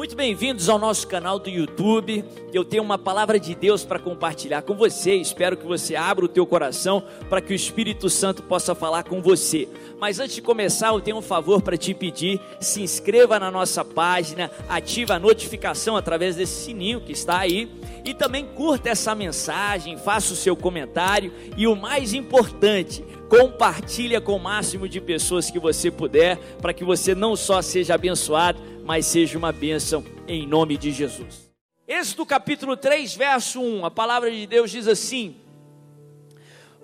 Muito bem-vindos ao nosso canal do YouTube. Eu tenho uma palavra de Deus para compartilhar com você. Espero que você abra o teu coração para que o Espírito Santo possa falar com você. Mas antes de começar, eu tenho um favor para te pedir. Se inscreva na nossa página, ative a notificação através desse sininho que está aí e também curta essa mensagem, faça o seu comentário e o mais importante, compartilha com o máximo de pessoas que você puder, para que você não só seja abençoado, mas seja uma bênção em nome de Jesus. Êxodo capítulo 3, verso 1, a palavra de Deus diz assim: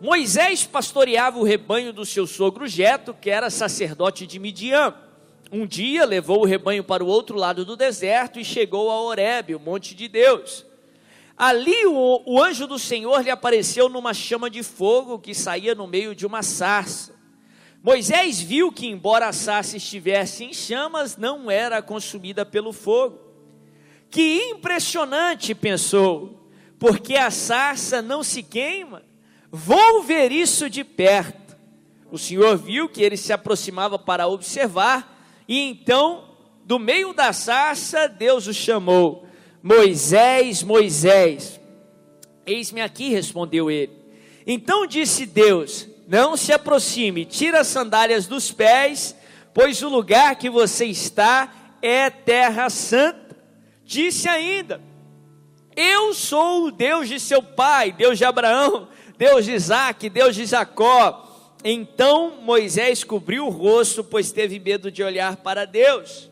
Moisés pastoreava o rebanho do seu sogro Jeto, que era sacerdote de Midian. Um dia levou o rebanho para o outro lado do deserto e chegou a Horebe, o monte de Deus. Ali o, o, anjo do Senhor lhe apareceu numa chama de fogo que saía no meio de uma sarça. Moisés viu que, embora a sarça estivesse em chamas, não era consumida pelo fogo. Que impressionante, pensou, porque a sarça não se queima. Vou ver isso de perto. O Senhor viu que ele se aproximava para observar, e então, do meio da sarça, Deus o chamou: Moisés, Moisés. Eis-me aqui, respondeu ele. Então disse Deus: não se aproxime, tira as sandálias dos pés, pois o lugar que você está é terra santa. Disse ainda: Eu sou o Deus de seu pai, Deus de Abraão, Deus de Isaac, Deus de Jacó. Então Moisés cobriu o rosto, pois teve medo de olhar para Deus.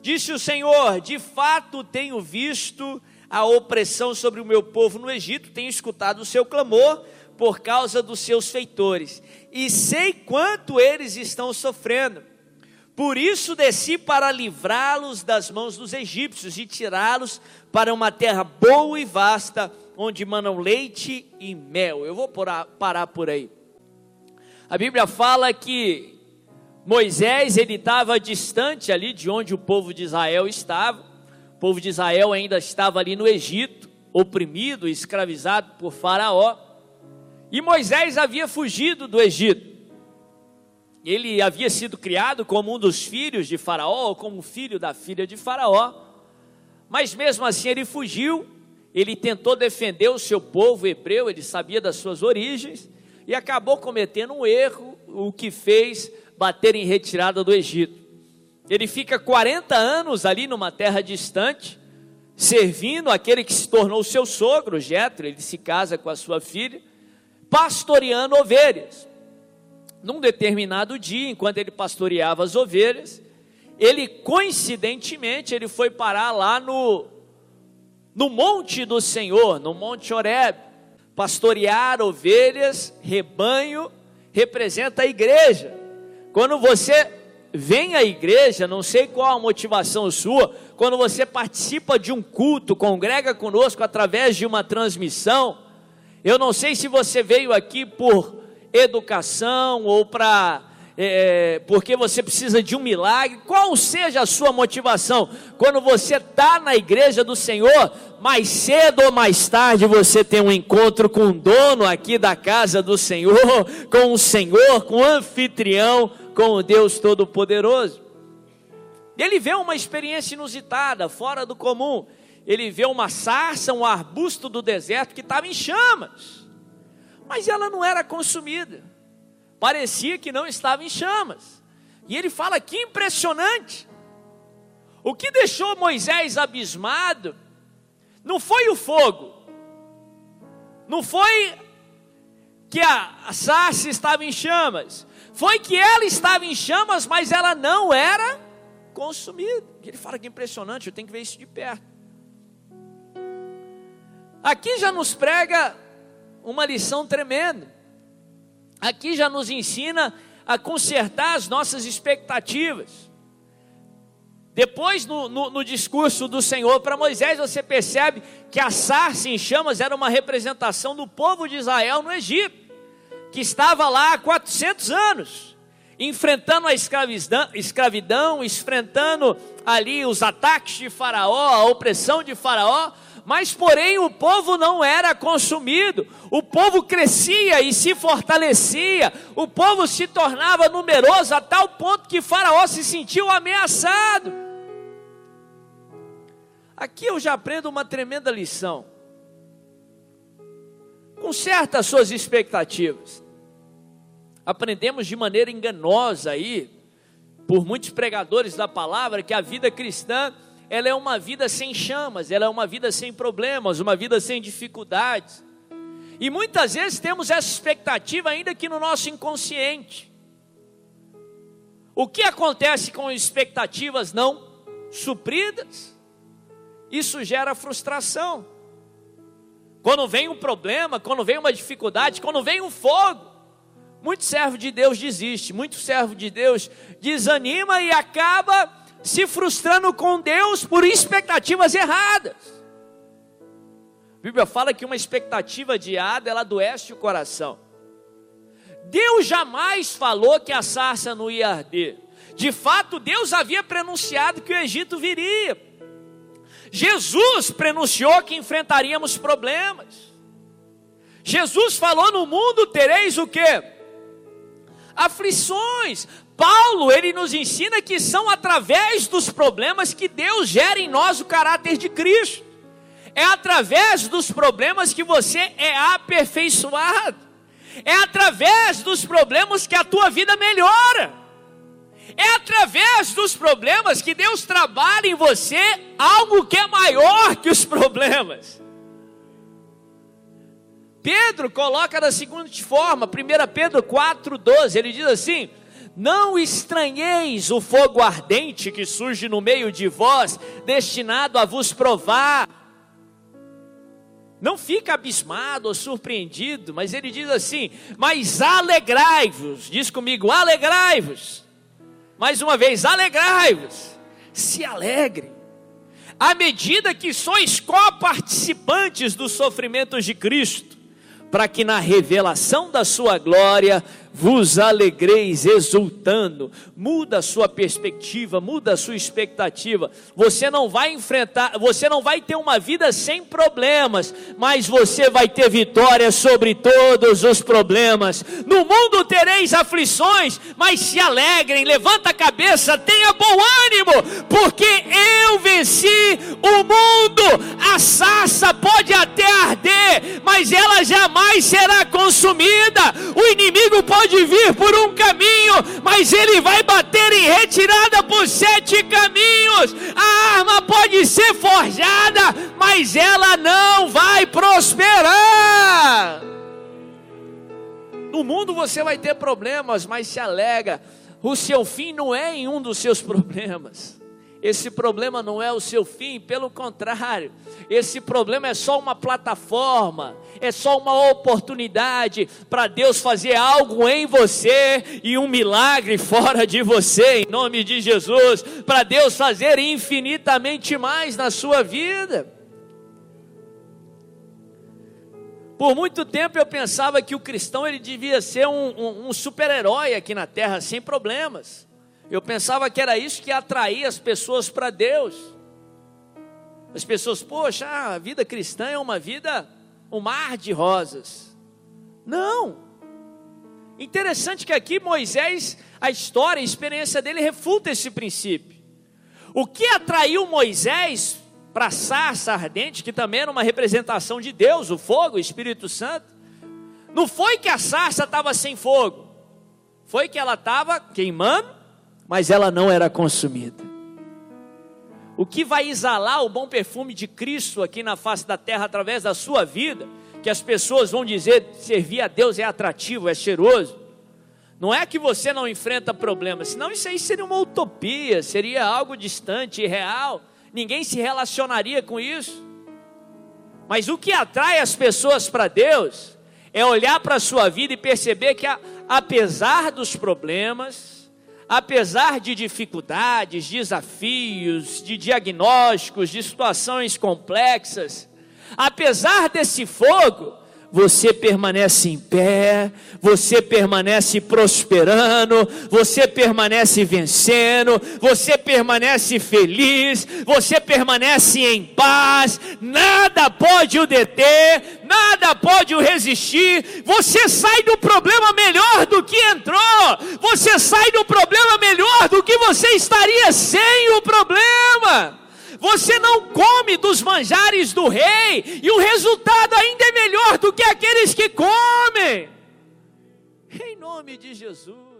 Disse o Senhor: De fato tenho visto a opressão sobre o meu povo no Egito, tenho escutado o seu clamor por causa dos seus feitores, e sei quanto eles estão sofrendo. Por isso desci para livrá-los das mãos dos egípcios e tirá-los para uma terra boa e vasta, onde manam leite e mel. Eu vou parar por aí. A Bíblia fala que Moisés ele estava distante ali de onde o povo de Israel estava. O povo de Israel ainda estava ali no Egito, oprimido, escravizado por Faraó. E Moisés havia fugido do Egito. Ele havia sido criado como um dos filhos de Faraó, ou como filho da filha de Faraó. Mas mesmo assim ele fugiu, ele tentou defender o seu povo hebreu, ele sabia das suas origens, e acabou cometendo um erro, o que fez bater em retirada do Egito. Ele fica 40 anos ali numa terra distante, servindo aquele que se tornou seu sogro, Jetro, ele se casa com a sua filha pastoreando ovelhas. Num determinado dia, enquanto ele pastoreava as ovelhas, ele coincidentemente ele foi parar lá no no monte do Senhor, no monte Horeb. Pastorear ovelhas, rebanho, representa a igreja. Quando você vem à igreja, não sei qual a motivação sua, quando você participa de um culto, congrega conosco através de uma transmissão, eu não sei se você veio aqui por educação ou para é, porque você precisa de um milagre, qual seja a sua motivação, quando você está na igreja do Senhor, mais cedo ou mais tarde você tem um encontro com o dono aqui da casa do Senhor, com o Senhor, com o anfitrião, com o Deus Todo-Poderoso. Ele vê uma experiência inusitada, fora do comum ele vê uma sarça, um arbusto do deserto que estava em chamas, mas ela não era consumida, parecia que não estava em chamas, e ele fala: que impressionante! O que deixou Moisés abismado não foi o fogo, não foi que a sarça estava em chamas, foi que ela estava em chamas, mas ela não era consumida. Ele fala que impressionante, eu tenho que ver isso de perto. Aqui já nos prega uma lição tremenda. Aqui já nos ensina a consertar as nossas expectativas. Depois, no, no, no discurso do Senhor para Moisés, você percebe que a sarça em chamas era uma representação do povo de Israel no Egito, que estava lá há 400 anos, enfrentando a escravidão, escravidão enfrentando ali os ataques de Faraó, a opressão de Faraó, mas porém o povo não era consumido, o povo crescia e se fortalecia, o povo se tornava numeroso a tal ponto que Faraó se sentiu ameaçado. Aqui eu já aprendo uma tremenda lição. Conserta as suas expectativas. Aprendemos de maneira enganosa aí, por muitos pregadores da palavra, que a vida cristã ela é uma vida sem chamas, ela é uma vida sem problemas, uma vida sem dificuldades. E muitas vezes temos essa expectativa ainda que no nosso inconsciente. O que acontece com expectativas não supridas? Isso gera frustração. Quando vem um problema, quando vem uma dificuldade, quando vem um fogo, muito servo de Deus desiste, muito servo de Deus desanima e acaba se frustrando com Deus por expectativas erradas. A Bíblia fala que uma expectativa adiada, ela adoece o coração. Deus jamais falou que a sarça não ia arder. De fato, Deus havia prenunciado que o Egito viria. Jesus prenunciou que enfrentaríamos problemas. Jesus falou: no mundo tereis o que? Aflições. Paulo, ele nos ensina que são através dos problemas que Deus gera em nós o caráter de Cristo. É através dos problemas que você é aperfeiçoado. É através dos problemas que a tua vida melhora. É através dos problemas que Deus trabalha em você algo que é maior que os problemas. Pedro coloca da seguinte forma, 1 Pedro 4,12, ele diz assim: Não estranheis o fogo ardente que surge no meio de vós, destinado a vos provar não fica abismado ou surpreendido, mas ele diz assim: Mas alegrai-vos, diz comigo, alegrai-vos. Mais uma vez, alegrai-vos, se alegre. À medida que sois co-participantes dos sofrimentos de Cristo, para que na revelação da sua glória vos alegreis exultando. Muda a sua perspectiva, muda a sua expectativa. Você não vai enfrentar, você não vai ter uma vida sem problemas, mas você vai ter vitória sobre todos os problemas. No mundo tereis aflições, mas se alegrem, levanta a cabeça, tenha bom ânimo, porque eu venci o mundo. A sassa pode até arder, mas ela jamais será consumida. O inimigo pode pode vir por um caminho, ele vai bater em retirada por sete caminhos. A arma pode ser forjada, mas ela não vai prosperar. No mundo você vai ter problemas, mas se alega. O seu fim não é em um dos seus problemas. Esse problema não é o seu fim, pelo contrário, esse problema é só uma plataforma, é só uma oportunidade para Deus fazer algo em você e um milagre fora de você, em nome de Jesus, para Deus fazer infinitamente mais na sua vida. Por muito tempo eu pensava que o cristão ele devia ser um, um, um super-herói aqui na terra, sem problemas. Eu pensava que era isso que atraía as pessoas para Deus. As pessoas, poxa, a vida cristã é uma vida, um mar de rosas. Não. Interessante que aqui Moisés, a história, a experiência dele refuta esse princípio. O que atraiu Moisés para a sarça ardente, que também era uma representação de Deus, o fogo, o Espírito Santo, não foi que a sarça estava sem fogo, foi que ela estava queimando mas ela não era consumida. O que vai exalar o bom perfume de Cristo aqui na face da terra através da sua vida, que as pessoas vão dizer servir a Deus é atrativo, é cheiroso. Não é que você não enfrenta problemas, senão isso aí seria uma utopia, seria algo distante, irreal. Ninguém se relacionaria com isso. Mas o que atrai as pessoas para Deus é olhar para a sua vida e perceber que, apesar dos problemas, apesar de dificuldades, desafios, de diagnósticos, de situações complexas, apesar desse fogo, você permanece em pé, você permanece prosperando, você permanece vencendo, você permanece feliz, você permanece em paz, nada pode o deter, nada pode o resistir. Você sai do problema melhor do que entrou, você sai do problema melhor do que você estaria sem o problema. Você não come dos manjares do rei, e o resultado ainda é melhor do que aqueles que comem. Em nome de Jesus.